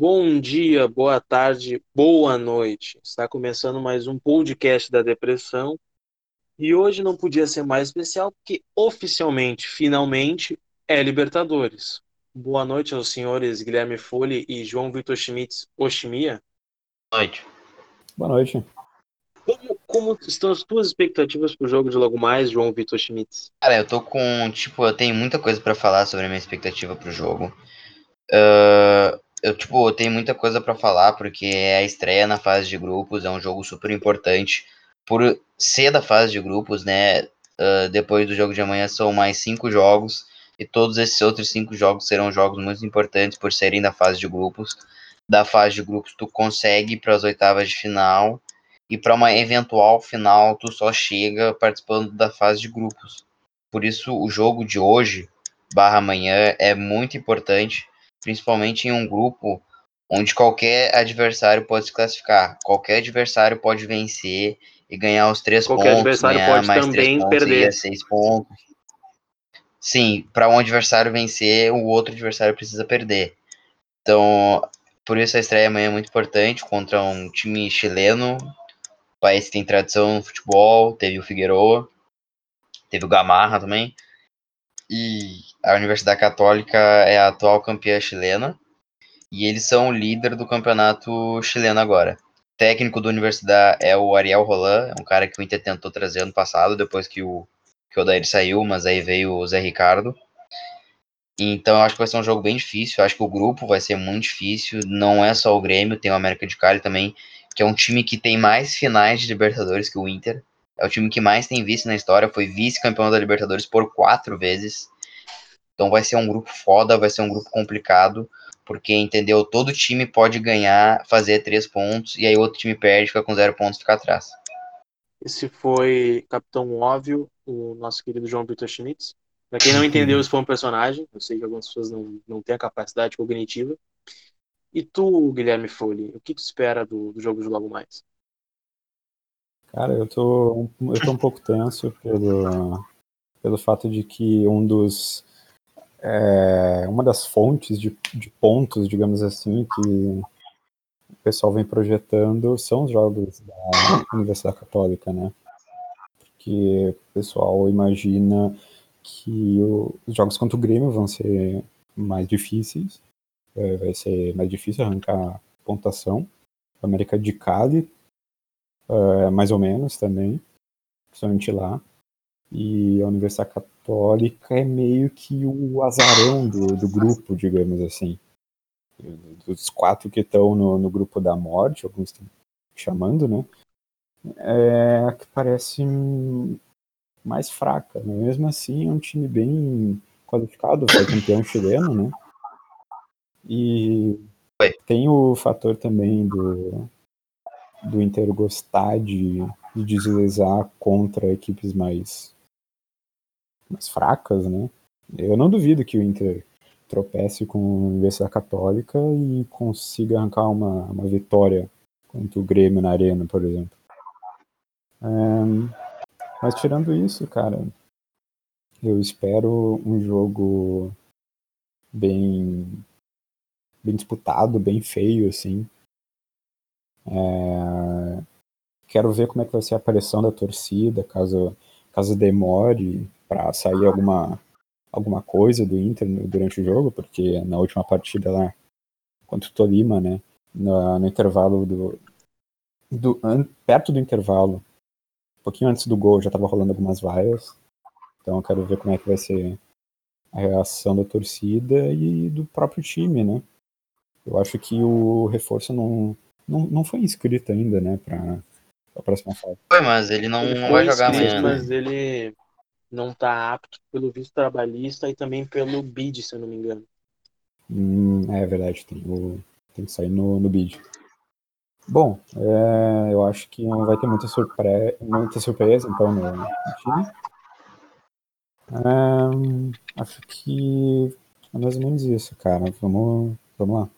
Bom dia, boa tarde, boa noite. Está começando mais um podcast da depressão. E hoje não podia ser mais especial porque oficialmente, finalmente, é Libertadores. Boa noite aos senhores Guilherme Folli e João Vitor Schmitz Oshimia. Boa noite. Boa noite. Como, como estão as tuas expectativas para o jogo de logo mais, João Vitor Schmitz? Cara, eu tô com, tipo, eu tenho muita coisa para falar sobre a minha expectativa pro jogo. Uh, eu, tipo, tenho muita coisa para falar, porque é a estreia na fase de grupos, é um jogo super importante. Por ser da fase de grupos, né? Uh, depois do jogo de amanhã são mais cinco jogos, e todos esses outros cinco jogos serão jogos muito importantes por serem da fase de grupos. Da fase de grupos, tu consegue para as oitavas de final, e para uma eventual final, tu só chega participando da fase de grupos. Por isso, o jogo de hoje, barra amanhã, é muito importante principalmente em um grupo onde qualquer adversário pode se classificar. Qualquer adversário pode vencer e ganhar os três qualquer pontos, adversário pode mais também três perder. seis pontos. Sim, para um adversário vencer, o outro adversário precisa perder. Então, por isso a estreia amanhã é muito importante contra um time chileno, país que tem tradição no futebol, teve o Figueroa, teve o Gamarra também. E a Universidade Católica é a atual campeã chilena. E eles são o líder do campeonato chileno agora. O técnico da universidade é o Ariel Roland, é um cara que o Inter tentou trazer ano passado, depois que o, que o Odair saiu, mas aí veio o Zé Ricardo. Então eu acho que vai ser um jogo bem difícil. Eu acho que o grupo vai ser muito difícil. Não é só o Grêmio, tem o América de Cali também, que é um time que tem mais finais de Libertadores que o Inter. É o time que mais tem vice na história. Foi vice-campeão da Libertadores por quatro vezes. Então vai ser um grupo foda, vai ser um grupo complicado, porque entendeu? Todo time pode ganhar, fazer três pontos, e aí outro time perde, fica com zero pontos, fica atrás. Esse foi Capitão Óbvio, o nosso querido João Vitor Schmitz. Pra quem não entendeu, isso foi um personagem. Eu sei que algumas pessoas não, não têm a capacidade cognitiva. E tu, Guilherme Folli, o que tu espera do, do jogo de logo mais? Cara, eu tô, eu tô um pouco tenso pelo, pelo fato de que um dos é, uma das fontes de, de, pontos, digamos assim, que o pessoal vem projetando são os jogos da Universidade Católica, né? Porque o pessoal imagina que o, os jogos contra o Grêmio vão ser mais difíceis, é, vai ser mais difícil arrancar pontuação. América de Cali, é, mais ou menos também, principalmente lá. E a Universidade Católica é meio que o azarão do, do grupo, digamos assim. Dos quatro que estão no, no grupo da morte, alguns estão chamando, né? É a que parece mais fraca. Né? Mesmo assim, é um time bem qualificado, foi campeão chileno, né? E tem o fator também do, do Inter gostar de, de deslizar contra equipes mais mais fracas, né? Eu não duvido que o Inter tropece com a Universidade Católica e consiga arrancar uma, uma vitória contra o Grêmio na Arena, por exemplo. É, mas tirando isso, cara, eu espero um jogo bem bem disputado, bem feio, assim. É, quero ver como é que vai ser a aparição da torcida, caso, caso demore para sair alguma, alguma coisa do Inter durante o jogo, porque na última partida lá contra o Tolima, né, no, no intervalo do, do an, perto do intervalo, um pouquinho antes do gol já estava rolando algumas vaias. Então eu quero ver como é que vai ser a reação da torcida e do próprio time, né? Eu acho que o reforço não, não, não foi inscrito ainda, né, para a próxima fase. Foi, mas ele não, Ele não vai jogar inscrito, amanhã. né? Mas ele não tá apto pelo visto trabalhista e também pelo BID, se eu não me engano. Hum, é verdade, tem, o, tem que sair no, no bid. Bom, é, eu acho que não vai ter muita, surpre muita surpresa, então, no, no time. É, acho que é mais ou menos isso, cara. Vamos, vamos lá.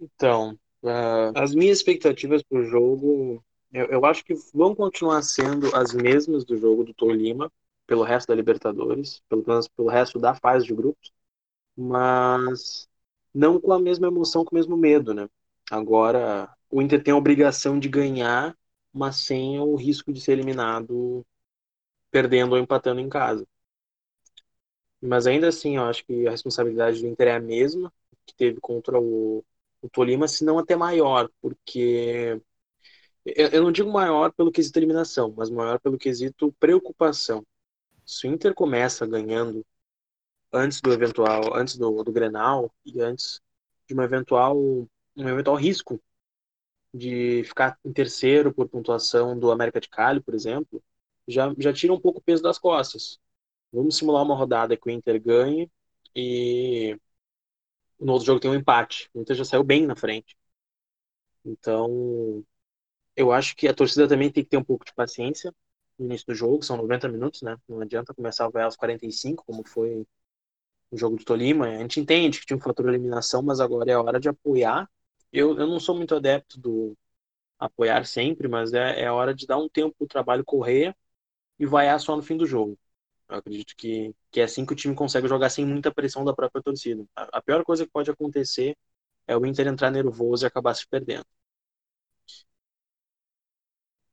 Então, uh, as minhas expectativas pro jogo, eu, eu, acho que vão continuar sendo as mesmas do jogo do Tolima, pelo resto da Libertadores, pelo menos pelo resto da fase de grupos, mas não com a mesma emoção, com o mesmo medo, né? Agora, o Inter tem a obrigação de ganhar, mas sem o risco de ser eliminado perdendo ou empatando em casa. Mas ainda assim, eu acho que a responsabilidade do Inter é a mesma que teve contra o, o Tolima, se não até maior, porque eu não digo maior pelo quesito eliminação, mas maior pelo quesito preocupação. Se o Inter começa ganhando antes do eventual, antes do, do Grenal e antes de uma eventual, um eventual risco de ficar em terceiro por pontuação do América de Cali, por exemplo, já, já tira um pouco o peso das costas. Vamos simular uma rodada que o Inter ganhe e no outro jogo tem um empate. O Inter já saiu bem na frente. Então, eu acho que a torcida também tem que ter um pouco de paciência no início do jogo, são 90 minutos, né? Não adianta começar a aos 45, como foi o jogo do Tolima. A gente entende que tinha um fator de eliminação, mas agora é hora de apoiar. Eu, eu não sou muito adepto do apoiar sempre, mas é, é hora de dar um tempo para o trabalho correr e vaiar só no fim do jogo. Eu acredito que, que é assim que o time consegue jogar sem muita pressão da própria torcida. A, a pior coisa que pode acontecer é o Inter entrar nervoso e acabar se perdendo.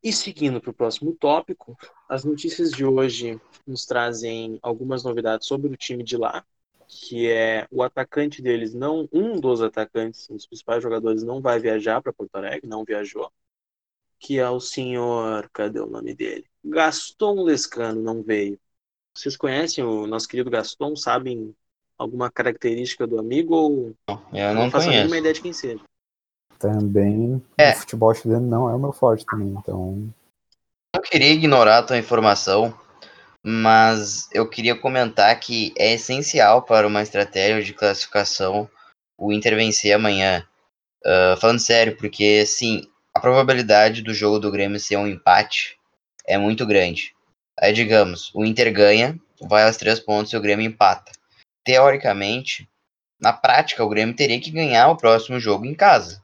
E seguindo para o próximo tópico, as notícias de hoje nos trazem algumas novidades sobre o time de lá, que é o atacante deles, não um dos atacantes, um dos principais jogadores, não vai viajar para Porto Alegre, não viajou, que é o senhor, cadê o nome dele? Gaston Lescano não veio. Vocês conhecem o nosso querido Gaston? Sabem alguma característica do amigo ou eu não, não faço conheço. nenhuma ideia de quem seja? Também É. o futebol chileno não é o meu forte também, então não queria ignorar a tua informação, mas eu queria comentar que é essencial para uma estratégia de classificação o Inter vencer amanhã. Ah, falando sério, porque assim, a probabilidade do jogo do Grêmio ser um empate é muito grande. Aí, digamos, o Inter ganha, vai aos três pontos e o Grêmio empata. Teoricamente, na prática, o Grêmio teria que ganhar o próximo jogo em casa.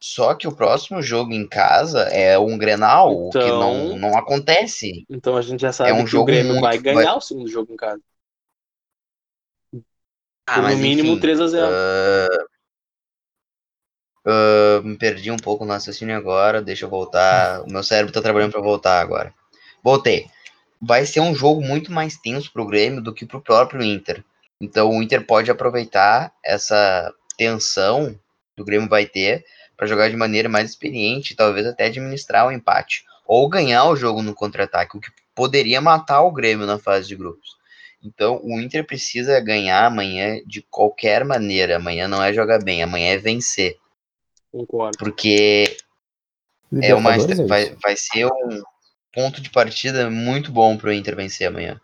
Só que o próximo jogo em casa é um Grenal, o que Então- não, não acontece. Então a gente já sabe um que o Grêmio vai ganhar o segundo jogo em casa. Ah, no mínimo enfim, 3 a 0 ah, ah, me perdi um pouco no raciocínio agora, deixa eu voltar. O meu cérebro tá trabalhando para voltar agora. Voltei. Vai ser um jogo muito mais tenso pro Grêmio do que pro próprio Inter. Então o Inter pode aproveitar essa tensão que o Grêmio vai ter para jogar de maneira mais experiente, talvez até administrar o empate ou ganhar o jogo no contra-ataque, o que poderia matar o Grêmio na fase de grupos. Então o Inter precisa ganhar amanhã de qualquer maneira. Amanhã não é jogar bem, amanhã é vencer, Concordo. porque é uma é vai, vai ser um ponto de partida muito bom pro Inter vencer amanhã.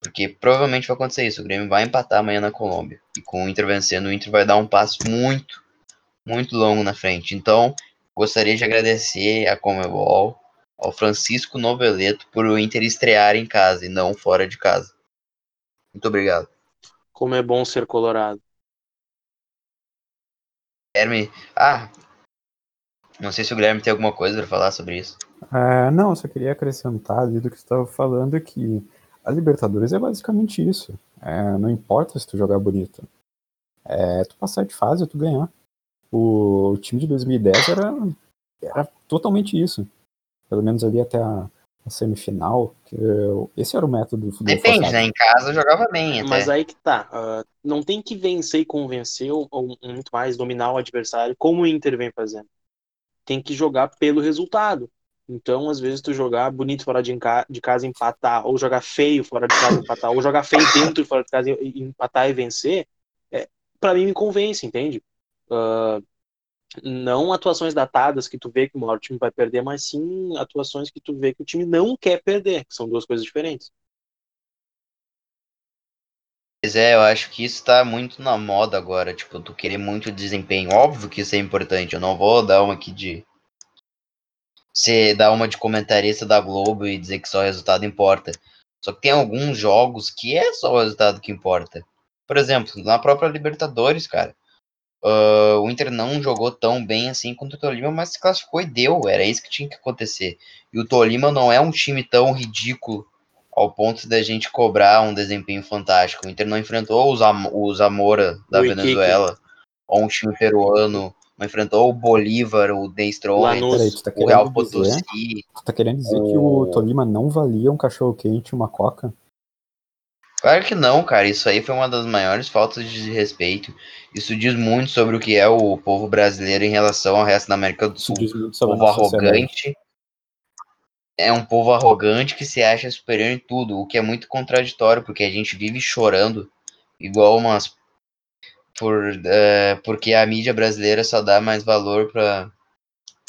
Porque provavelmente vai acontecer isso. O Grêmio vai empatar amanhã na Colômbia. E com o Inter vencendo, o Inter vai dar um passo muito, muito longo na frente. Então, gostaria de agradecer a Comebol, ao Francisco Noveleto, por o Inter estrear em casa e não fora de casa. Muito obrigado. Como é bom ser colorado. Guilherme. Ah! Não sei se o Guilherme tem alguma coisa para falar sobre isso. É, não, eu só queria acrescentar ali do que você estava falando que a Libertadores é basicamente isso. É, não importa se tu jogar bonito. É tu passar de fase, tu ganhar. O, o time de 2010 era, era totalmente isso. Pelo menos ali até a, a semifinal. Que eu- esse era o método do futebol. Depende, forçado. né? Em casa jogava bem até. Mas aí que tá. ah, não tem que vencer e convencer ou, ou muito mais dominar o adversário como o Inter vem fazendo. Tem que jogar pelo resultado. Então, às vezes, tu jogar bonito fora de, de casa e empatar, ou jogar feio fora de casa e empatar, ou jogar feio dentro e fora de casa e, e empatar e vencer, é, para mim me convence, entende? Ah, não atuações datadas que tu vê que o time vai perder, mas sim atuações que tu vê que o time não quer perder, que são duas coisas diferentes. Pois é, eu acho que isso tá muito na moda agora, tipo, tu querer muito desempenho. Óbvio que isso é importante, eu não vou dar uma aqui de. Você dar uma de comentarista da Globo e dizer que só o resultado importa. Só que tem alguns jogos que é só o resultado que importa. Por exemplo, na própria Libertadores, cara. Ah, o Inter não jogou tão bem assim contra o Tolima, mas se classificou e deu. Era isso que tinha que acontecer. E o Tolima não é um time tão ridículo ao ponto da gente cobrar um desempenho fantástico. O Inter não enfrentou os, Am o Zamora da O Venezuela, ou um time peruano, não enfrentou o Bolívar, o The Strongest, tá o Real Potosí. tu tá querendo dizer que o O- Tolima não valia um cachorro quente e uma coca? Claro que não, cara. Isso aí foi uma das maiores faltas de respeito. Isso diz muito sobre o que é o povo brasileiro em relação ao resto da América do Sul. a povo arrogante. É um povo arrogante que se acha superior em tudo, o que é muito contraditório, porque a gente vive chorando igual umas. Por, é, porque a mídia brasileira só dá mais valor para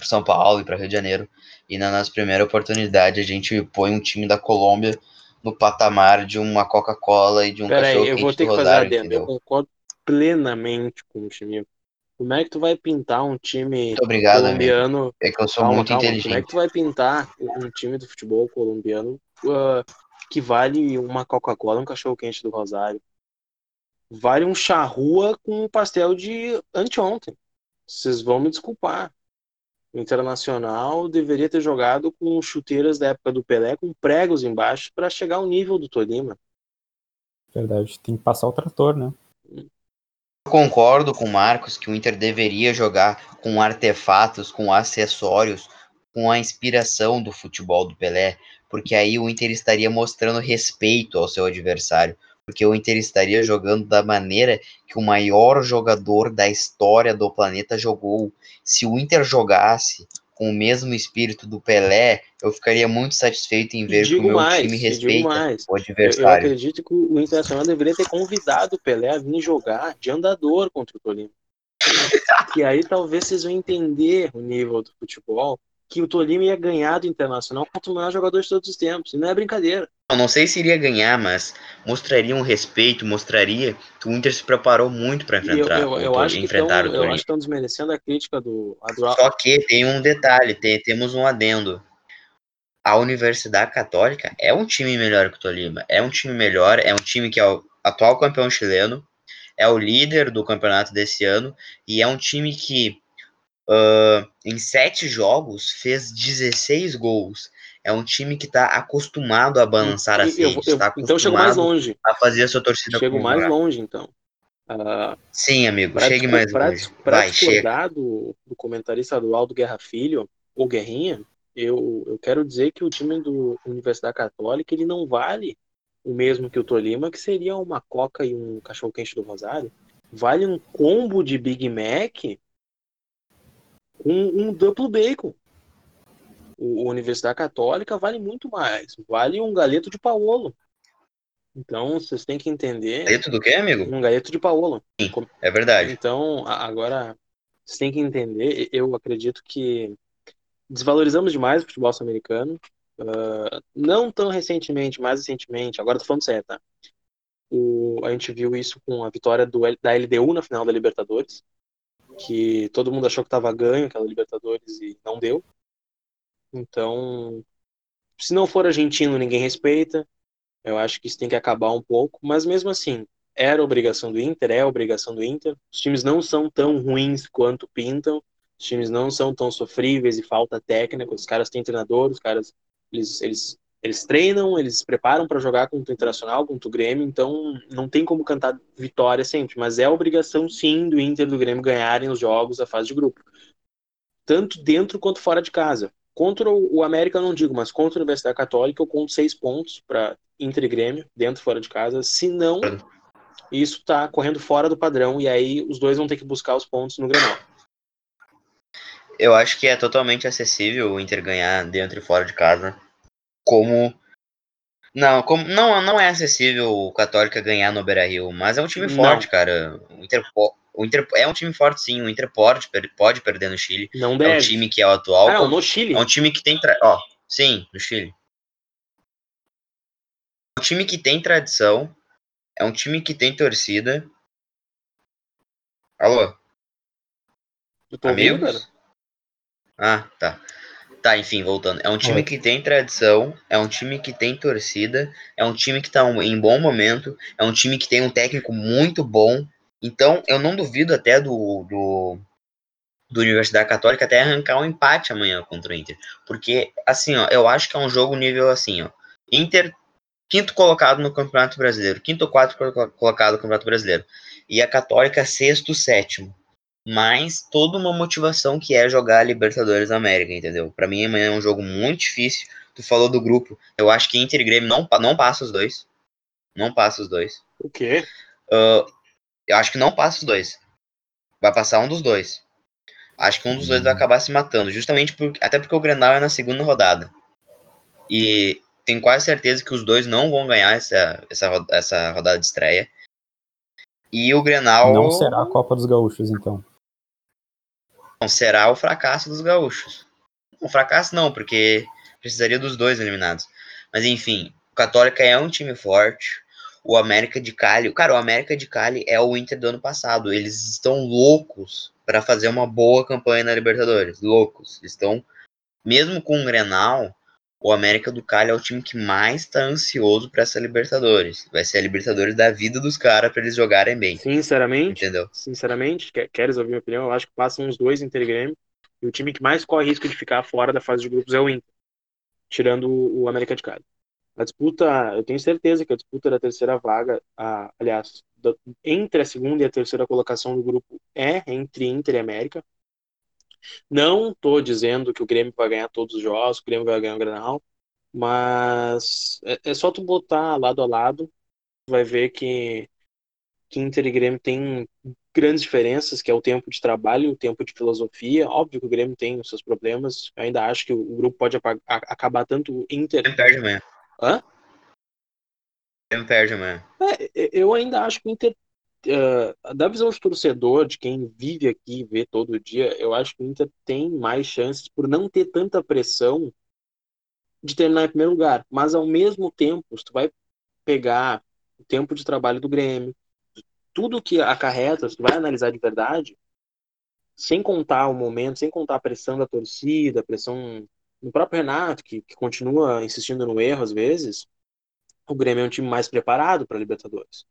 São Paulo e para Rio de Janeiro. E na nossa primeira oportunidade a gente põe um time da Colômbia no patamar de uma Coca-Cola e de um Peraí, cachorro eu vou quente ter do que fazer adendo. Eu concordo plenamente com o Chimil. Como é que tu vai pintar um time Muito obrigado, amigo. colombiano É que eu sou Calma, muito calma. Como é inteligente. que tu vai pintar um time do futebol colombiano ah, que vale uma Coca-Cola, um cachorro-quente do Rosário? Vale um charrua com um pastel de anteontem. Vocês vão me desculpar. O Internacional deveria ter jogado com chuteiras da época do Pelé com pregos embaixo para chegar ao nível do Tolima. Verdade, tem que passar o trator, né? Eu concordo com o Marcos que o Inter deveria jogar com artefatos, com acessórios, com a inspiração do futebol do Pelé, porque aí o Inter estaria mostrando respeito ao seu adversário, porque o Inter estaria jogando da maneira que o maior jogador da história do planeta jogou. Se o Inter jogasse com o mesmo espírito do Pelé, eu ficaria muito satisfeito em ver que o meu mais, time respeita o Eu, eu adversário. acredito que o Internacional deveria ter convidado o Pelé a vir jogar de andador contra o Tolima. E aí talvez vocês vão entender o nível do futebol, que o Tolima ia ganhar do Internacional contra o maior jogador de todos os tempos. E não é brincadeira. Eu não sei se iria ganhar, mas mostraria um respeito, mostraria que o Inter se preparou muito para eu, enfrentar, eu, o eu Tol- acho estão, enfrentar o eu acho que estão desmerecendo a crítica do a do- Só que tem um detalhe, tem- temos um adendo. A Universidade Católica é um time melhor que o Tolima. É um time melhor, é um time que é o atual campeão chileno, é o líder do campeonato desse ano e é um time que ah, em sete jogos fez 16 gols. É um time que está acostumado a balançar as E- eu- redes, eu- está então chego mais longe. a fazer a sua torcida Chego mais longe, então. Ah, Sim, amigo, Pra, chegue mais pra longe. pra Vai, discordar do, do comentarista do Aldo Guerra Filho, ou Guerrinha, eu, eu quero dizer que o time do Universidade Católica ele não vale o mesmo que o Tolima, que seria uma coca e um cachorro-quente do Rosário. Vale um combo de Big Mac com um duplo bacon. O, o Universidade Católica vale muito mais. Vale um galeto de Paolo. Então, vocês têm que entender. Dentro do que, amigo? Um galeto de Paolo. É verdade. Então, agora, você tem que entender, eu acredito que desvalorizamos demais o futebol sul-americano. Ah, não tão recentemente, mais recentemente, agora tô falando sério, tá? O, a gente viu isso com a vitória do, da LDU na final da Libertadores, que todo mundo achou que tava ganho aquela Libertadores e não deu. Então, se não for argentino, ninguém respeita. Eu acho que isso tem que acabar um pouco, mas mesmo assim, era obrigação do Inter, é obrigação do Inter. Os times não são tão ruins quanto pintam, os times não são tão sofríveis e falta técnica. Os caras têm treinador, os caras eles, eles, eles treinam, eles se preparam para jogar contra o Internacional, contra o Grêmio, então não tem como cantar vitória sempre, mas é obrigação sim do Inter e do Grêmio ganharem os jogos da fase de grupo, tanto dentro quanto fora de casa. Contra o América não digo, mas contra a Universidade Católica eu conto seis pontos para Inter e Grêmio, dentro e fora de casa. Se não, isso tá correndo fora do padrão e aí os dois vão ter que buscar os pontos no Grenal. Eu acho que é totalmente acessível o Inter ganhar dentro e fora de casa. Como. Não, como não, não é acessível o Católica ganhar no Beira Rio, mas é um time Não. forte, cara. O Inter, o Inter é um time forte, sim. O Inter pode, pode perder no Chile. Não É um deve. time que é o atual. ah, não, no Chile. É um time que tem. Tra... Ó, sim, no Chile. É um time que tem tradição. É um time que tem torcida. Alô? Eu tô ouvindo, Amigos? cara. Ah, tá. Tá, enfim, voltando. É um time Oi. que tem tradição, é um time que tem torcida, é um time que tá um- em bom momento, é um time que tem um técnico muito bom. Então, eu não duvido até do, do, do Universidade Católica até arrancar um empate amanhã contra o Inter. Porque, assim, ó, eu acho que é um jogo nível assim, ó. Inter quinto colocado no Campeonato Brasileiro, quinto ou quarto colocado no Campeonato Brasileiro. E a Católica, sexto, sétimo. Mas toda uma motivação que é jogar a Libertadores da América, entendeu? Para mim amanhã é um jogo muito difícil. Tu falou do grupo, eu acho que Inter e Grêmio não, não passa os dois. Não passa os dois. O quê? Uh, eu acho que não passa os dois. Vai passar um dos dois. Acho que um dos dois vai acabar se matando, justamente por, até porque o Grenal é na segunda rodada. E tenho quase certeza que os dois não vão ganhar essa, essa, essa rodada de estreia. E o Grenal. Não será a Copa dos Gaúchos, então. Não será o fracasso dos gaúchos. Um fracasso não, porque precisaria dos dois eliminados. Mas enfim, o Católica é um time forte. O América de Cali. Cara, o América de Cali é o Inter do ano passado. Eles estão loucos para fazer uma boa campanha na Libertadores. Loucos. Estão, mesmo com o Grenal, o América do Cali é o time que mais está ansioso para essa Libertadores. Vai ser a Libertadores da vida dos caras para eles jogarem bem. Sinceramente, entendeu? Sinceramente, queres ouvir minha opinião? Eu acho que passam uns dois Inter e Grêmio. E o time que mais corre risco de ficar fora da fase de grupos é o Inter, tirando o América de Cali. A disputa, eu tenho certeza que a disputa da terceira vaga, a, aliás, da, entre a segunda e a terceira colocação do grupo é entre Inter e América. Não estou dizendo que o Grêmio vai ganhar todos os jogos, que o Grêmio vai ganhar o Granal, mas é, é, só tu botar lado a lado, vai ver que, que Inter e Grêmio tem grandes diferenças, que é o tempo de trabalho, o tempo de filosofia. Óbvio que o Grêmio tem os seus problemas. Eu ainda acho que o, grupo pode acabar tanto Inter. Grêmio perde amanhã. Hã? Grêmio perde amanhã. É, eu ainda acho que o Inter uh, da visão de torcedor, de quem vive aqui e vê todo dia, eu acho que o Inter tem mais chances por não ter tanta pressão de terminar em primeiro lugar. Mas ao mesmo tempo, se tu vai pegar o tempo de trabalho do Grêmio, tudo que acarreta, se tu vai analisar de verdade, sem contar o momento, sem contar a pressão da torcida, a pressão do próprio Renato, que, que continua insistindo no erro às vezes, o Grêmio é um time mais preparado para Libertadores.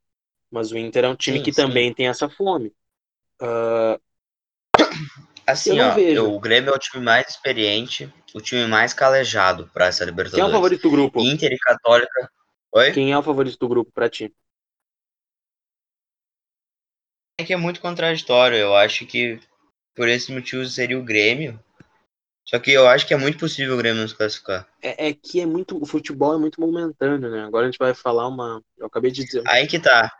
Mas o Inter é um time sim, que sim. também tem essa fome. Uh, assim, ó, o Grêmio é o time mais experiente, o time mais calejado para essa Libertadores. Quem é o favorito do grupo? Inter e Católica. Oi? Quem é o favorito do grupo para ti? É que é muito contraditório. Eu acho que por esse motivo seria o Grêmio. Só que eu acho que é muito possível o Grêmio não se classificar. É, é, que é muito. O futebol é muito momentâneo, né? Agora a gente vai falar uma. Eu acabei de dizer. Aí que tá.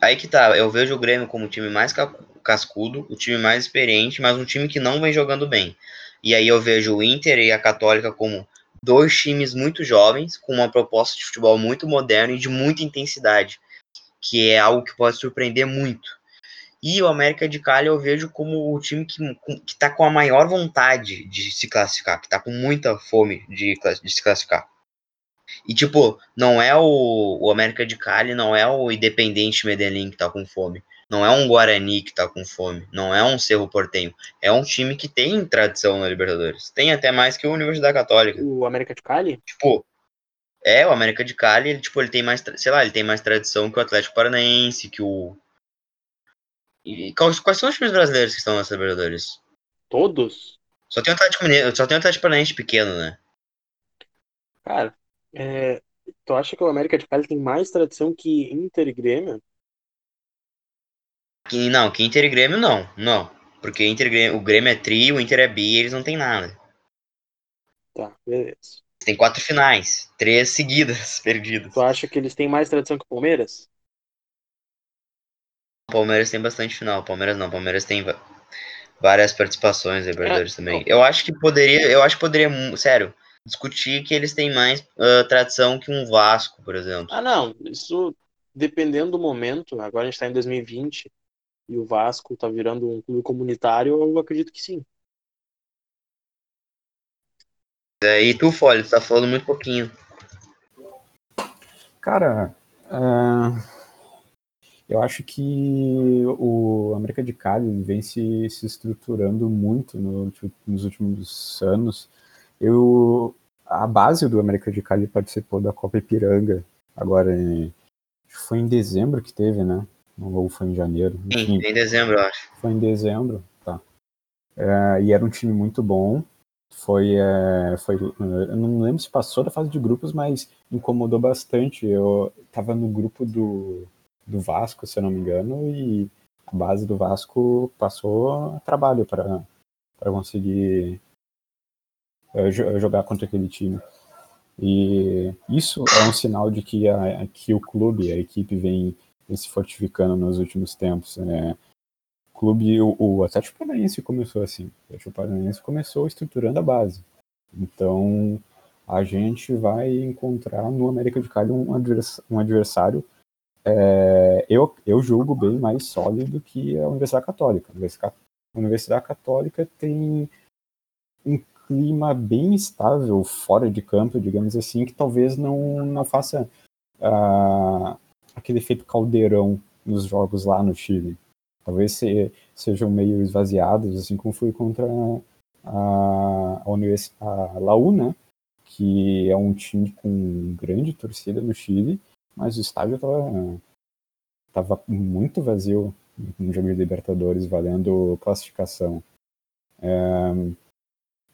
Aí que tá, eu vejo o Grêmio como o time mais cascudo, o time mais experiente, mas um time que não vem jogando bem. E aí eu vejo o Inter e a Católica como dois times muito jovens, com uma proposta de futebol muito moderna e de muita intensidade, que é algo que pode surpreender muito. E o América de Cali eu vejo como o time que, que tá com a maior vontade de se classificar, que tá com muita fome de, de se classificar. E, tipo, não é o, o América de Cali, não é o Independente Medellín que tá com fome. Não é um Guarani que tá com fome. Não é um Cerro Portenho. É um time que tem tradição na Libertadores. Tem até mais que o Universidade Católica. O América de Cali? Tipo, é, o América de Cali, ele, tipo, ele tem mais, sei lá, ele tem mais tradição que o Atlético Paranaense, que o... E quais, quais são os times brasileiros que estão nas Libertadores? Todos? Só tem o Atlético Mineiro, só tem o Atlético Paranaense pequeno, né? Cara, é, tu acha que o América de Cali tem mais tradição que Inter e Grêmio? Que, não, que Inter e Grêmio não, não. Porque Inter Grêmio, o Grêmio é tri, o Inter é bi, eles não tem nada. Tá, beleza. Tem quatro finais, três seguidas perdidas. Tu acha que eles têm mais tradição que o Palmeiras? O Palmeiras tem bastante final, o Palmeiras não, o Palmeiras tem várias participações Libertadores é, também. Eu acho que poderia, eu acho que poderia, sério, discutir que eles têm mais uh, tradição que um Vasco, por exemplo. Ah, não. Isso dependendo do momento. Agora a gente está em 2020 e o Vasco está virando um clube comunitário, eu acredito que sim. É, e tu, Folha, tu tá falando muito pouquinho. Cara, uh, eu acho que o América de Cali vem se, se estruturando muito no, nos últimos anos eu, a base do América de Cali participou da Copa Ipiranga, agora em, foi em dezembro que teve, né? Ou foi em janeiro? Enfim, Sim, em dezembro, eu acho. Foi em dezembro, tá. É, e era um time muito bom. foi, é, foi. Eu não lembro se passou da fase de grupos, mas incomodou bastante. Eu tava no grupo do, do Vasco, se eu não me engano, e a base do Vasco passou trabalho para conseguir jogar contra aquele time. E isso é um sinal de que, a, que o clube, a equipe, vem, vem se fortificando nos últimos tempos. Né? O clube, o, o Atlético Paranaense começou assim. O Atlético Paranaense começou estruturando a base. Então, a gente vai encontrar no América de Cali um, um adversário é, eu, eu julgo bem mais sólido que a Universidade Católica. A Universidade Católica tem um clima bem estável fora de campo, digamos assim, que talvez não, não faça uh, aquele efeito caldeirão nos jogos lá no Chile. Talvez se, sejam meio esvaziados, assim como foi contra a, a, Univers, a Laú, né? que é um time com grande torcida no Chile, mas o estádio estava tava muito vazio no jogo de Libertadores, valendo classificação. É,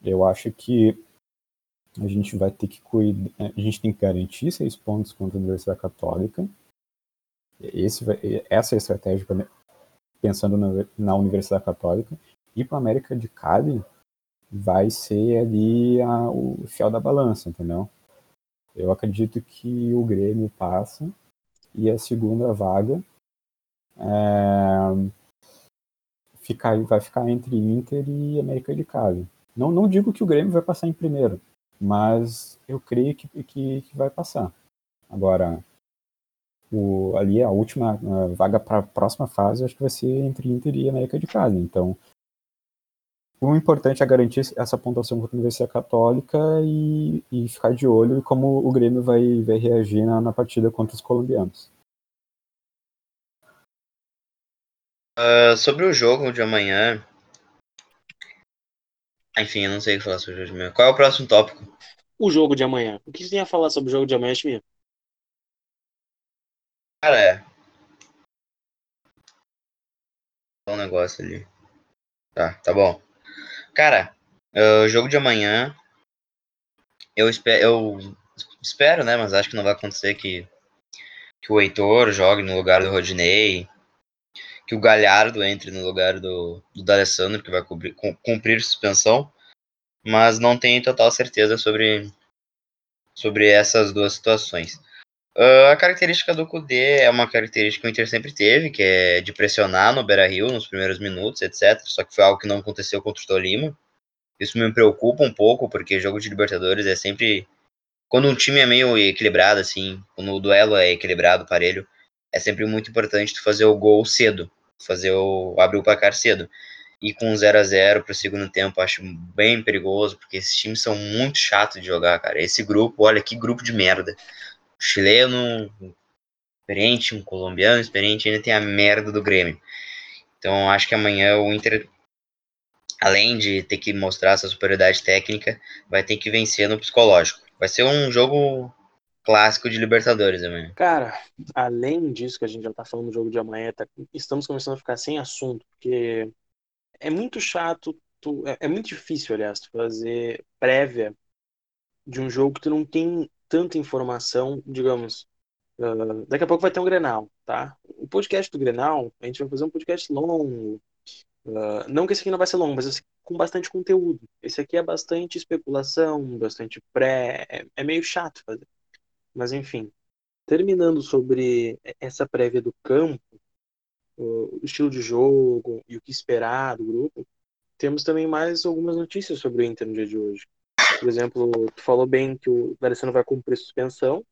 eu acho que a gente vai ter que cuidar, a gente tem que garantir seis pontos contra a Universidade Católica. Esse vai, essa é a estratégia pensando na, na, Universidade Católica. E para a América de Cali vai ser ali a, o fiel da balança, entendeu? Eu acredito que o Grêmio passa e a segunda vaga é, ficar, vai ficar entre Inter e América de Cali. Não, não digo que o Grêmio vai passar em primeiro, mas eu creio que, que, que vai passar. Agora, o, ali a última a vaga para a próxima fase, acho que vai ser entre Inter e América de Cali. Então, o importante é garantir essa pontuação contra a Universidade Católica e, e ficar de olho como o Grêmio vai, vai reagir na, na partida contra os colombianos. Uh, sobre o jogo de amanhã, enfim, eu não sei o que falar sobre o jogo de amanhã. Qual é o próximo tópico? O jogo de amanhã. O que você tem a falar sobre o jogo de amanhã, Chimia? Cara, é. Um negócio ali. Tá, tá bom. Cara, o jogo de amanhã. Eu espero, eu espero, né? Mas acho que não vai acontecer que, que o Heitor jogue no lugar do Rodinei. Que o Galhardo entre no lugar do, do D'Alessandro, que vai cumprir, cumprir suspensão mas não tenho total certeza sobre, sobre essas duas situações. Uh, a característica do Kudê é uma característica que o Inter sempre teve, que é de pressionar no Beira-Rio nos primeiros minutos, etc. Só que foi algo que não aconteceu contra o Tolima. Isso me preocupa um pouco, porque jogo de Libertadores é sempre... Quando um time é meio equilibrado, assim, quando o duelo é equilibrado, parelho, é sempre muito importante tu fazer o gol cedo, fazer o abrir o placar cedo e com 0 a 0 para o segundo tempo acho bem perigoso, porque esses times são muito chatos de jogar, cara. Esse grupo, olha que grupo de merda. O chileno, experiente, um colombiano experiente, ainda tem a merda do Grêmio. Então acho que amanhã o Inter, além de ter que mostrar essa superioridade técnica, vai ter que vencer no psicológico. Vai ser um jogo clássico de Libertadores amanhã. Cara, além disso que a gente já tá falando do jogo de amanhã, tá, estamos começando a ficar sem assunto, porque é muito chato, tu, é, é, muito difícil, aliás, tu fazer prévia de um jogo que tu não tem tanta informação, digamos. Uh, daqui a pouco vai ter um Grenal, tá? O podcast do Grenal, a gente vai fazer um podcast longo. Uh, não que esse aqui não vai ser longo, mas esse com bastante conteúdo. Esse aqui é bastante especulação, bastante pré. É, é meio chato fazer. Mas enfim. Terminando sobre essa prévia do campo, o estilo de jogo e o que esperar do grupo, temos também mais algumas notícias sobre o Inter no dia de hoje. Por exemplo, tu falou bem que o D'Alessandro vai cumprir suspensão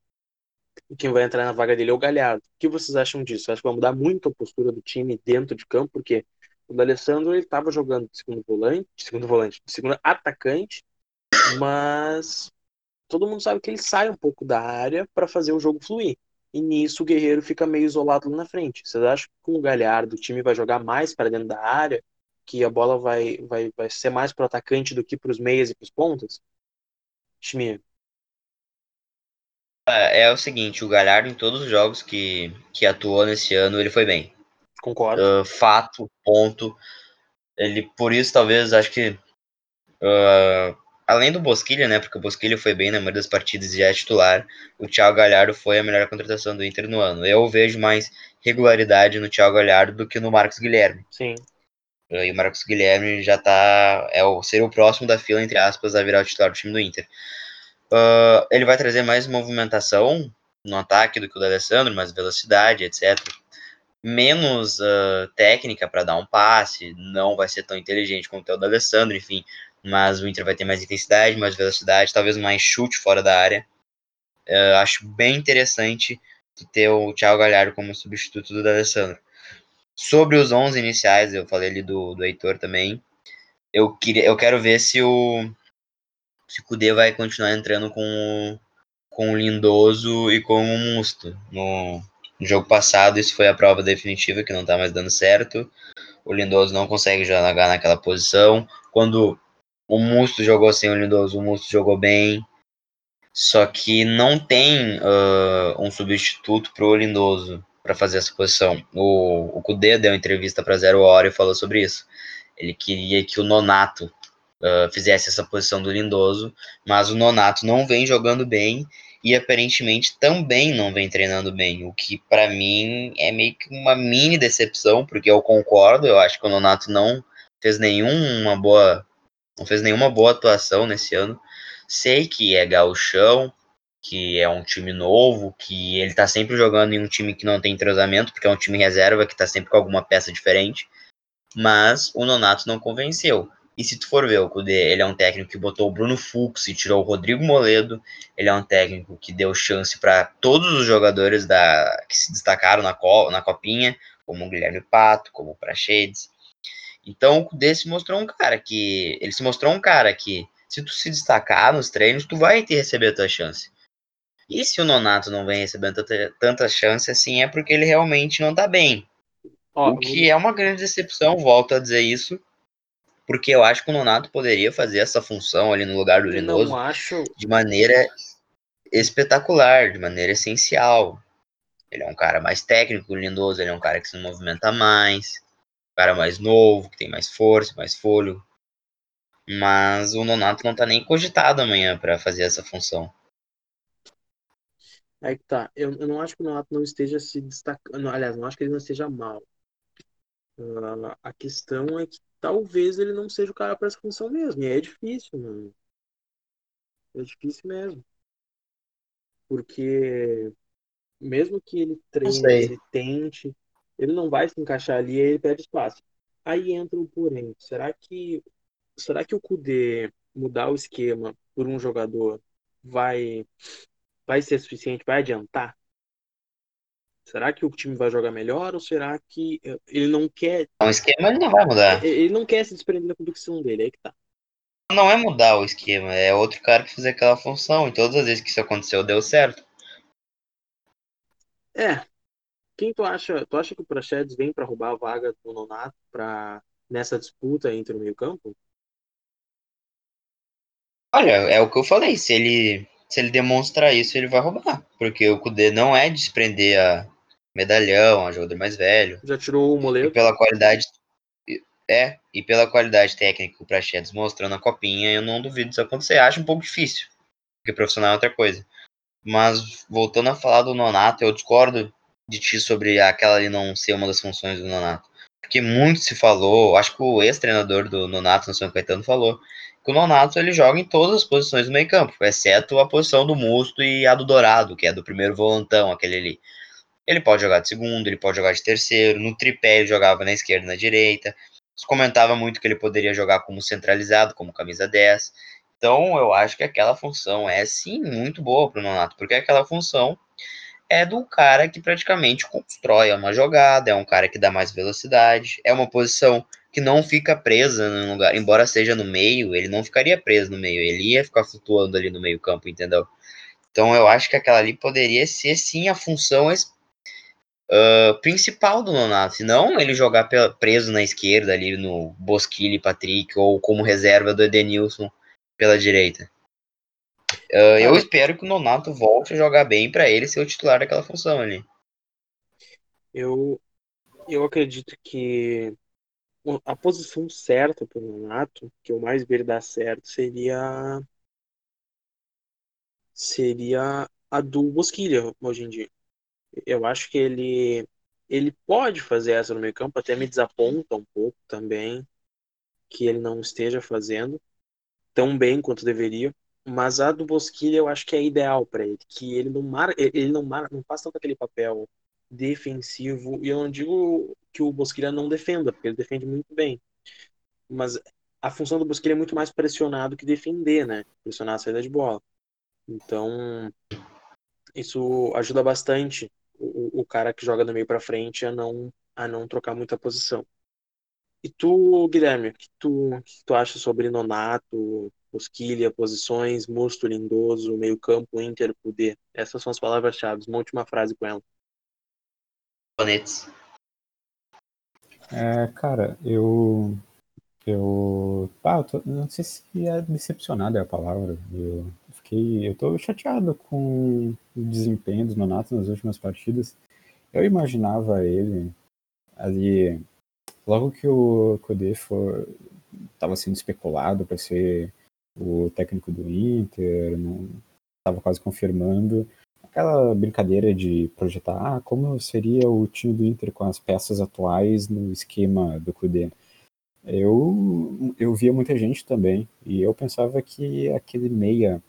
e quem vai entrar na vaga dele é o Galhardo. O que vocês acham disso? Acho que vai mudar muito a postura do time dentro de campo, porque o D'Alessandro ele estava jogando de segundo volante, de segundo volante, de segundo atacante, mas todo mundo sabe que ele sai um pouco da área para fazer o jogo fluir. E nisso o Guerreiro fica meio isolado lá na frente. Vocês acham que com o Galhardo o time vai jogar mais para dentro da área? Que a bola vai, vai, vai ser mais para o atacante do que para os meias e para os pontas? Schmier. É, é, o seguinte, o Galhardo em todos os jogos que, que atuou nesse ano, ele foi bem. Concordo. Uh, fato, ponto. Ele, por isso, talvez, acho que uh, além do Bosquilha, né? Porque o Bosquilha foi bem na maioria das partidas e já é titular. O Thiago Galhardo foi a melhor contratação do Inter no ano. Eu vejo mais regularidade no Thiago Galhardo do que no Marcos Guilherme. Sim. E o Marcos Guilherme já tá. É o, seria o próximo da fila, entre aspas, a virar o titular do time do Inter. Uh, ele vai trazer mais movimentação no ataque do que o do Alessandro, mais velocidade, etc. Menos uh, técnica para dar um passe, não vai ser tão inteligente quanto o do Alessandro, enfim. Mas o Inter vai ter mais intensidade, mais velocidade, talvez mais chute fora da área. Acho bem interessante ter o Thiago Galhardo como substituto do Alessandro. Sobre os 11 iniciais, eu falei ali do, do Heitor também. Eu, queria, eu quero ver se o, se o Kudê vai continuar entrando com o, com o Lindoso e com o Musto. No, no jogo passado, isso foi a prova definitiva que não tá mais dando certo. O Lindoso não consegue jogar naquela posição. Quando o Musto jogou sem o Lindoso, o Musto jogou bem. Só que não tem uh, um substituto pro Lindoso para fazer essa posição. O, o Kudê deu entrevista para Zero Hora e falou sobre isso. Ele queria que o Nonato uh, fizesse essa posição do Lindoso, mas o Nonato não vem jogando bem e aparentemente também não vem treinando bem, o que para mim é meio que uma mini decepção, porque eu concordo, eu acho que o Nonato não fez nenhuma boa não fez nenhuma boa atuação nesse ano. Sei que é gauchão, que é um time novo, que ele tá sempre jogando em um time que não tem entrosamento, porque é um time reserva que tá sempre com alguma peça diferente. Mas o Nonato não convenceu. E se tu for ver, o Kudê, ele é um técnico que botou o Bruno Fux e tirou o Rodrigo Moledo. Ele é um técnico que deu chance para todos os jogadores da, que se destacaram na, co, na copinha, como o Guilherme Pato, como o Prachedes. Então o Kudê se mostrou um cara que. Ele se mostrou um cara que, se tu se destacar nos treinos, tu vai ter receber a tua chance. E se o Nonato não vem recebendo tanta, tanta chance assim, é porque ele realmente não tá bem. Ó, o que é uma grande decepção, volto a dizer isso, porque eu acho que o Nonato poderia fazer essa função ali no lugar do Linoso acho... de maneira espetacular, de maneira essencial. Ele é um cara mais técnico, o Lindoso, ele é um cara que se movimenta mais, cara mais novo, que tem mais força, mais fôlego. Mas o Nonato não tá nem cogitado amanhã para fazer essa função. Aí que tá. Eu, eu não acho que o Nonato não esteja se destacando. Aliás, não acho que ele não esteja mal. Uh, a questão é que talvez ele não seja o cara para essa função mesmo. E é difícil, mano. É difícil mesmo. Porque mesmo que ele treine, ele tente, ele não vai se encaixar ali e ele perde espaço. Aí entra o porém. Será que será que o Kudê mudar o esquema por um jogador vai vai ser suficiente? Vai adiantar? Será que o time vai jogar melhor ou será que eh, ele não quer. O esquema ele não vai mudar. Ele não quer se desprender da convicção dele, aí que tá. Não é mudar o esquema, é outro cara que fazer aquela função. E todas as vezes que isso aconteceu, deu certo. É. Quem tu acha? Tu acha que o Prachedes vem para roubar a vaga do Nonato pra, nessa disputa entre o meio-campo? Olha, é o que eu falei. Se ele se ele demonstrar isso, ele vai roubar. Porque o Kudê não é desprender a medalhão, a jogador mais velho. Já tirou o moleto. E pela qualidade. É, e pela qualidade técnica que o Prachedes mostrou na copinha, eu não duvido disso acontecer. Acho um pouco difícil. Porque profissional é outra coisa. Mas voltando a falar do Nonato, eu discordo de ti sobre aquela ali não ser uma das funções do Nonato. Porque muito se falou, acho que o ex-treinador do Nonato no São Caetano falou, que o Nonato ele joga em todas as posições do meio campo, exceto a posição do Musto e a do Dourado, que é do primeiro volantão, aquele ali. Ele pode jogar de segundo, ele pode jogar de terceiro, no tripé ele jogava na esquerda e na direita. Se comentava muito que ele poderia jogar como centralizado, como camisa 10. Então eu acho que aquela função é sim muito boa para o Nonato, porque aquela função é do cara que praticamente constrói uma jogada, é um cara que dá mais velocidade, é uma posição que não fica presa no lugar, embora seja no meio, ele não ficaria preso no meio, ele ia ficar flutuando ali no meio campo, entendeu? Então eu acho que aquela ali poderia ser sim a função uh, principal do Nonato, se não ele jogar preso na esquerda ali no Bosquilha e Patrick, ou como reserva do Edenilson pela direita. Uh, eu espero que o Nonato volte a jogar bem para ele ser o titular daquela função ali. Eu, eu acredito que a posição certa para o Nonato, que eu mais ver dar certo, seria seria a do Bosquilha hoje em dia. Eu acho que ele ele pode fazer essa no meio campo, até me desaponta um pouco também que ele não esteja fazendo tão bem quanto deveria, mas a do Bosquilha eu acho que é ideal para ele, que ele não mar, ele não mar, não faz tanto aquele papel defensivo, e eu não digo que o Bosquilha não defenda, porque ele defende muito bem, mas a função do Bosquilha é muito mais pressionado que defender, né? Pressionar a saída de bola. Então, isso ajuda bastante o, o cara que joga do meio para frente a não a não trocar muita posição. E tu, Guilherme, o que tu, que tu acha sobre Nonato, Bosquilha, posições, Musto, Lindoso, meio campo, Inter, Poder? Essas são as palavras-chave. Uma última frase com ela. Bonetes. É, cara, eu. Eu. Ah, eu tô, não sei se é decepcionado é a palavra. Eu fiquei. Eu tô chateado com o desempenho do Nonato nas últimas partidas. Eu imaginava ele ali. Logo que o Codê for. Tava sendo especulado para ser o técnico do Inter, estava quase confirmando aquela brincadeira de projetar ah, como seria o time do Inter com as peças atuais no esquema do Cudê. Eu, eu via muita gente também, e eu pensava que aquele meia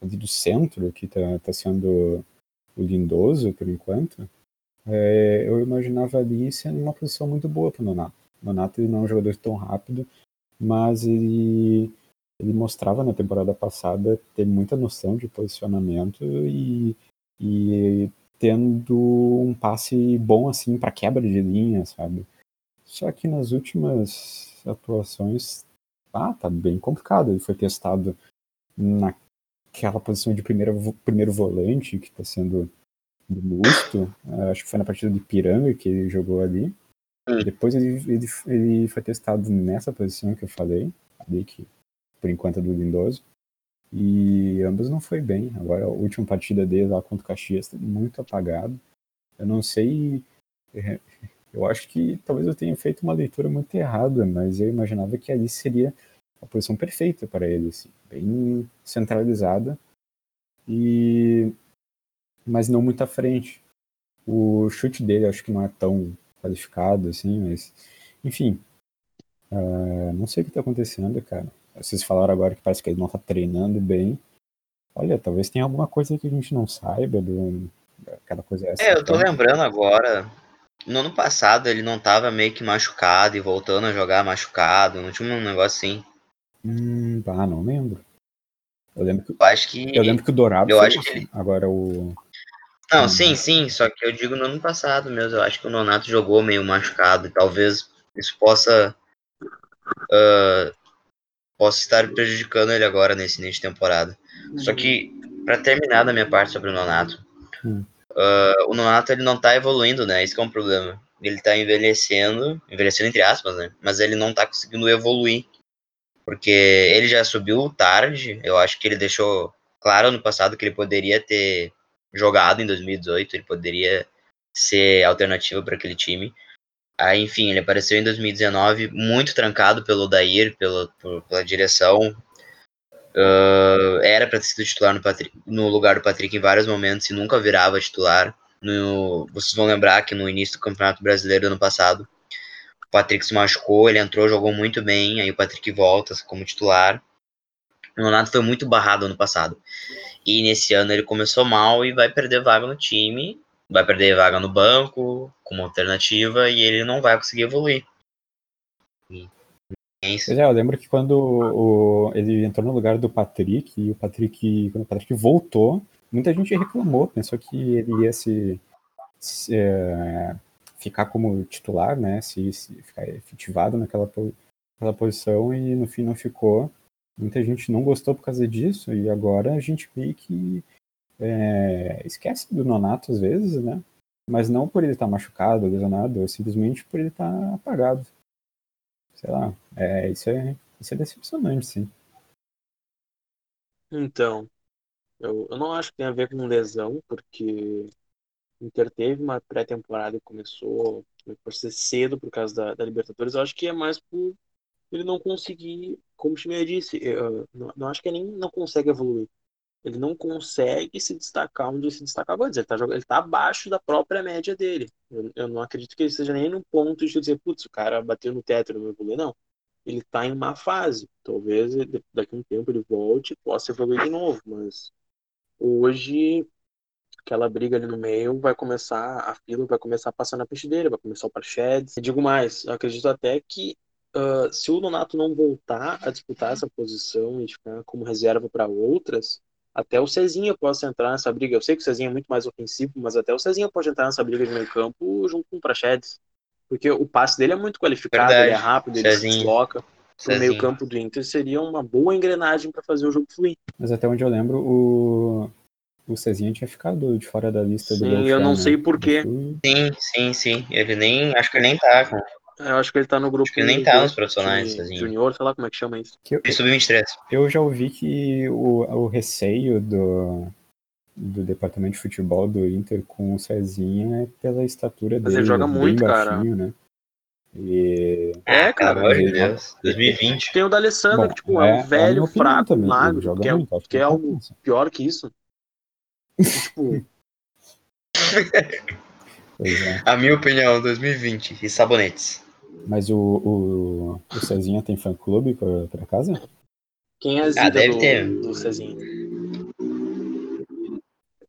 ali do centro, que está tá sendo o Lindoso por enquanto, é, eu imaginava ali sendo uma posição muito boa para o Nonato. Nonato ele não é um jogador tão rápido, mas ele, ele mostrava na temporada passada ter muita noção de posicionamento e e tendo um passe bom assim para quebra de linha, sabe? Só que nas últimas atuações, ah, tá bem complicado. Ele foi testado naquela posição de primeiro, primeiro volante que está sendo do Musto. Acho que foi na partida de Piranga que ele jogou ali. Depois ele, ele, ele foi testado nessa posição que eu falei, ali que por enquanto é do Lindoso. E ambos não foi bem. Agora, a última partida dele lá contra o Caxias, muito apagado. Eu não sei. É, eu acho que talvez eu tenha feito uma leitura muito errada, mas eu imaginava que ali seria a posição perfeita para ele, assim, bem centralizada e mas não muito à frente. O chute dele acho que não é tão qualificado assim, mas enfim, uh, não sei o que está acontecendo, cara. Vocês falaram agora que parece que ele não está treinando bem. Olha, talvez tenha alguma coisa que a gente não saiba do aquela coisa essa. É, eu tô então. lembrando agora. No ano passado ele não tava meio que machucado e voltando a jogar machucado. Não tinha um negócio assim. Hum, ah, não lembro. Eu lembro que, eu acho que, eu lembro que o Dourado eu acho assim. que agora o Não, hum. sim, sim, só que eu digo no ano passado mesmo. Eu acho que o Nonato jogou meio machucado talvez isso possa uh, posso estar prejudicando ele agora nesse início de temporada. Uhum. Só que, para terminar da minha parte sobre o Nonato, uhum. uh, o Nonato ele não tá evoluindo, né? Isso é um problema. Ele tá envelhecendo, envelhecendo entre aspas, né? Mas ele não tá conseguindo evoluir. Porque ele já subiu tarde, eu acho que ele deixou claro no passado que ele poderia ter jogado em 2018, ele poderia ser alternativa para aquele time. Aí, enfim, ele apareceu em 2019 muito trancado pelo Dair, pela, pela direção. Uh, era para ter sido titular no, Patrick, no, lugar do Patrick em vários momentos e nunca virava titular. No, vocês vão lembrar que no início do Campeonato Brasileiro do ano passado, o Patrick se machucou, ele entrou, jogou muito bem, aí o Patrick volta como titular. O Nonato foi muito barrado ano passado. E nesse ano ele começou mal e vai perder vaga no time vai perder vaga no banco como alternativa e ele não vai conseguir evoluir. É isso. Pois é, eu lembro que quando o, ele entrou no lugar do Patrick, e o Patrick, quando o Patrick voltou, muita gente reclamou, pensou que ele ia se, se é, ficar como titular, né, se, se, ficar efetivado naquela, naquela posição e no fim não ficou. Muita gente não gostou por causa disso e agora a gente vê que é, esquece do Nonato às vezes, né? Mas não por ele estar machucado, lesionado, simplesmente por ele estar apagado. Sei lá, é, isso, é, isso é decepcionante, sim. Então, eu, eu não acho que tem a ver com lesão, porque O Inter teve uma pré-temporada que começou por ser cedo por causa da, da, Libertadores. Eu acho que é mais por ele não conseguir, como o Chimé disse, eu, não, não acho que ele nem não consegue evoluir. Ele não consegue se destacar onde ele se destacava antes. Ele está ele tá abaixo da própria média dele. Eu, eu, não acredito que ele esteja nem no ponto de dizer, putz, o cara bateu no teto não evoluiu, não. Ele está em má fase. Talvez daqui a um tempo ele volte e possa evoluir de novo, mas hoje aquela briga ali no meio vai começar, a fila vai começar a passar na peixeira, vai começar o. E digo mais, acredito até que uh, se o Donato não voltar a disputar essa posição e ficar como reserva para outras, até o Cezinha possa entrar nessa briga. Eu sei que o Cezinha é muito mais ofensivo, mas até o Cezinha pode entrar nessa briga de meio campo junto com o Praxedes. Porque o passe dele é muito qualificado, Verdade. ele é rápido, ele Cezinha. se desloca. O meio campo do Inter seria uma boa engrenagem para fazer o jogo fluir. Mas até onde eu lembro, o, o Cezinha tinha ficado de fora da lista do Sim, eu não né? sei por quê. Isso- Sim, sim, sim. Ele nem. Acho que ele nem tá com. Eu acho que ele tá no grupo. Acho que ele nem tá nos profissionais, de Cezinha. Junior, sei lá como é que chama isso. que eu, Ele sub-23. eu já ouvi que o, o receio do, do departamento de futebol do Inter com o Cezinha é pela estatura Mas dele. ele joga muito, cara. baixinho, né? E É, Pelo cara. amor de Deus. 2020. Tem o D'Alessandro, Bom, que tipo, é, é- um é a velho, opinião fraco, também, magro, joga que é, muito, que é algo pior que isso. Tipo, é. A minha opinião, 2020. E sabonetes. Mas o, o, o Cezinha tem fã-clube, por, por acaso? quem é a Ah, Zida deve do, ter. do Cezinha?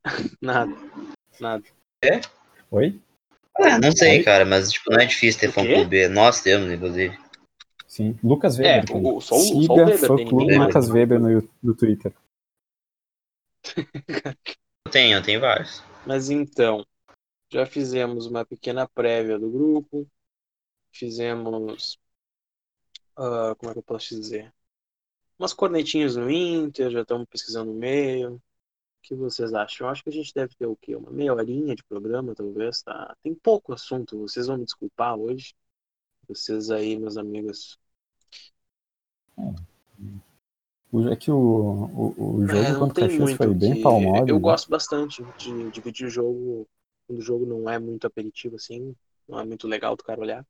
Nada. Nada. Oi? Ah, não sei, Oi? cara, mas tipo, não é difícil ter O quê? fã-clube. Nós temos, inclusive. Sim. Lucas Weber É, tem. o- só o- só o Siga Weber ninguém mais. Lucas Weber no, no Twitter. Eu tenho, eu tenho vários. Mas então, já fizemos uma pequena prévia do grupo. Fizemos. ah, como é que eu posso dizer? Umas cornetinhas no Inter, já estamos pesquisando no meio. O que vocês acham? Eu acho que a gente deve ter o quê? Uma meia horinha de programa, talvez, tá? Tem pouco assunto, vocês vão me desculpar hoje. Vocês aí, meus amigos. O- É que o, o, o jogo É, contra o Caxias foi bem que- palmado. Eu né? gosto bastante de dividir o jogo quando o jogo não é muito aperitivo assim, não é muito legal do cara olhar.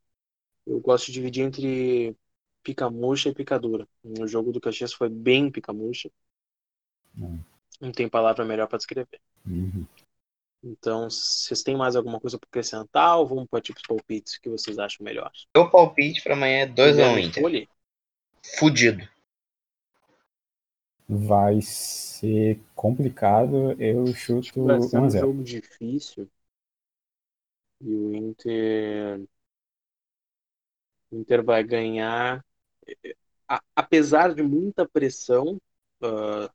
Eu gosto de dividir entre pica murcha e pica dura. O jogo do Caxias foi bem pica murcha. Hum. Não tem palavra melhor para descrever. Uhum. Então, vocês têm mais alguma coisa para acrescentar ou vamos para tipos palpites? O que vocês acham melhor? Meu palpite pra amanhã é 2x1 Guilherme Inter. Folli? Fudido. Vai ser complicado. Eu chuto Vai ser um 1x0. jogo difícil. E o Inter. O Inter vai ganhar. A- apesar de muita pressão, ah,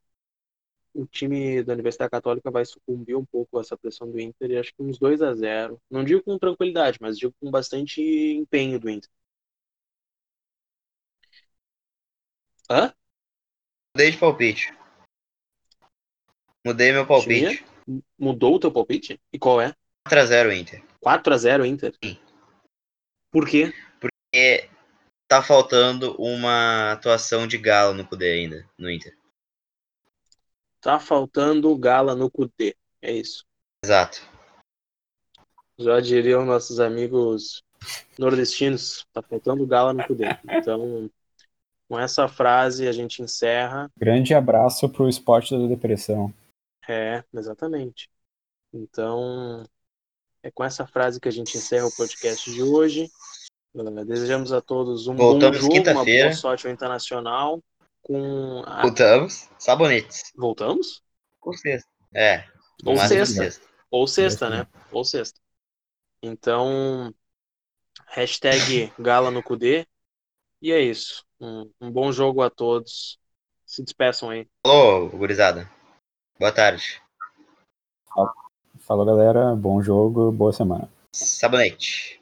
o time da Universidade Católica vai sucumbir um pouco a essa pressão do Inter e acho que uns 2 a 0 Não digo com tranquilidade, mas digo com bastante empenho do Inter. Hã? Mudei de palpite. Mudei meu palpite. Mudou o teu palpite? E qual é? 4x0 Inter. 4 a 0 Inter? Sim. Por quê? Porque tá faltando uma atuação de galo no poder ainda, no Inter. Tá faltando gala no Cudê. É isso. Exato. Já diriam nossos amigos nordestinos. Tá faltando gala no Cudê. Então, com essa frase a gente encerra. Grande abraço pro esporte da depressão. É, exatamente. Então, é com essa frase que a gente encerra o podcast de hoje. Uh, Desejamos a todos um Voltamos bom jogo, uma boa sorte ao Internacional. Com a... Voltamos. Sabonetes. Voltamos? Ou sexta. É. Ou máximo sexta. Ou sexta, Sexta. né? Ou sexta. Então, hashtag Gala no Cudê. E é isso. Um, um bom jogo a todos. Se despeçam aí. Falou, gurizada. Boa tarde. Falou, galera. Bom jogo, boa semana. Sabonete.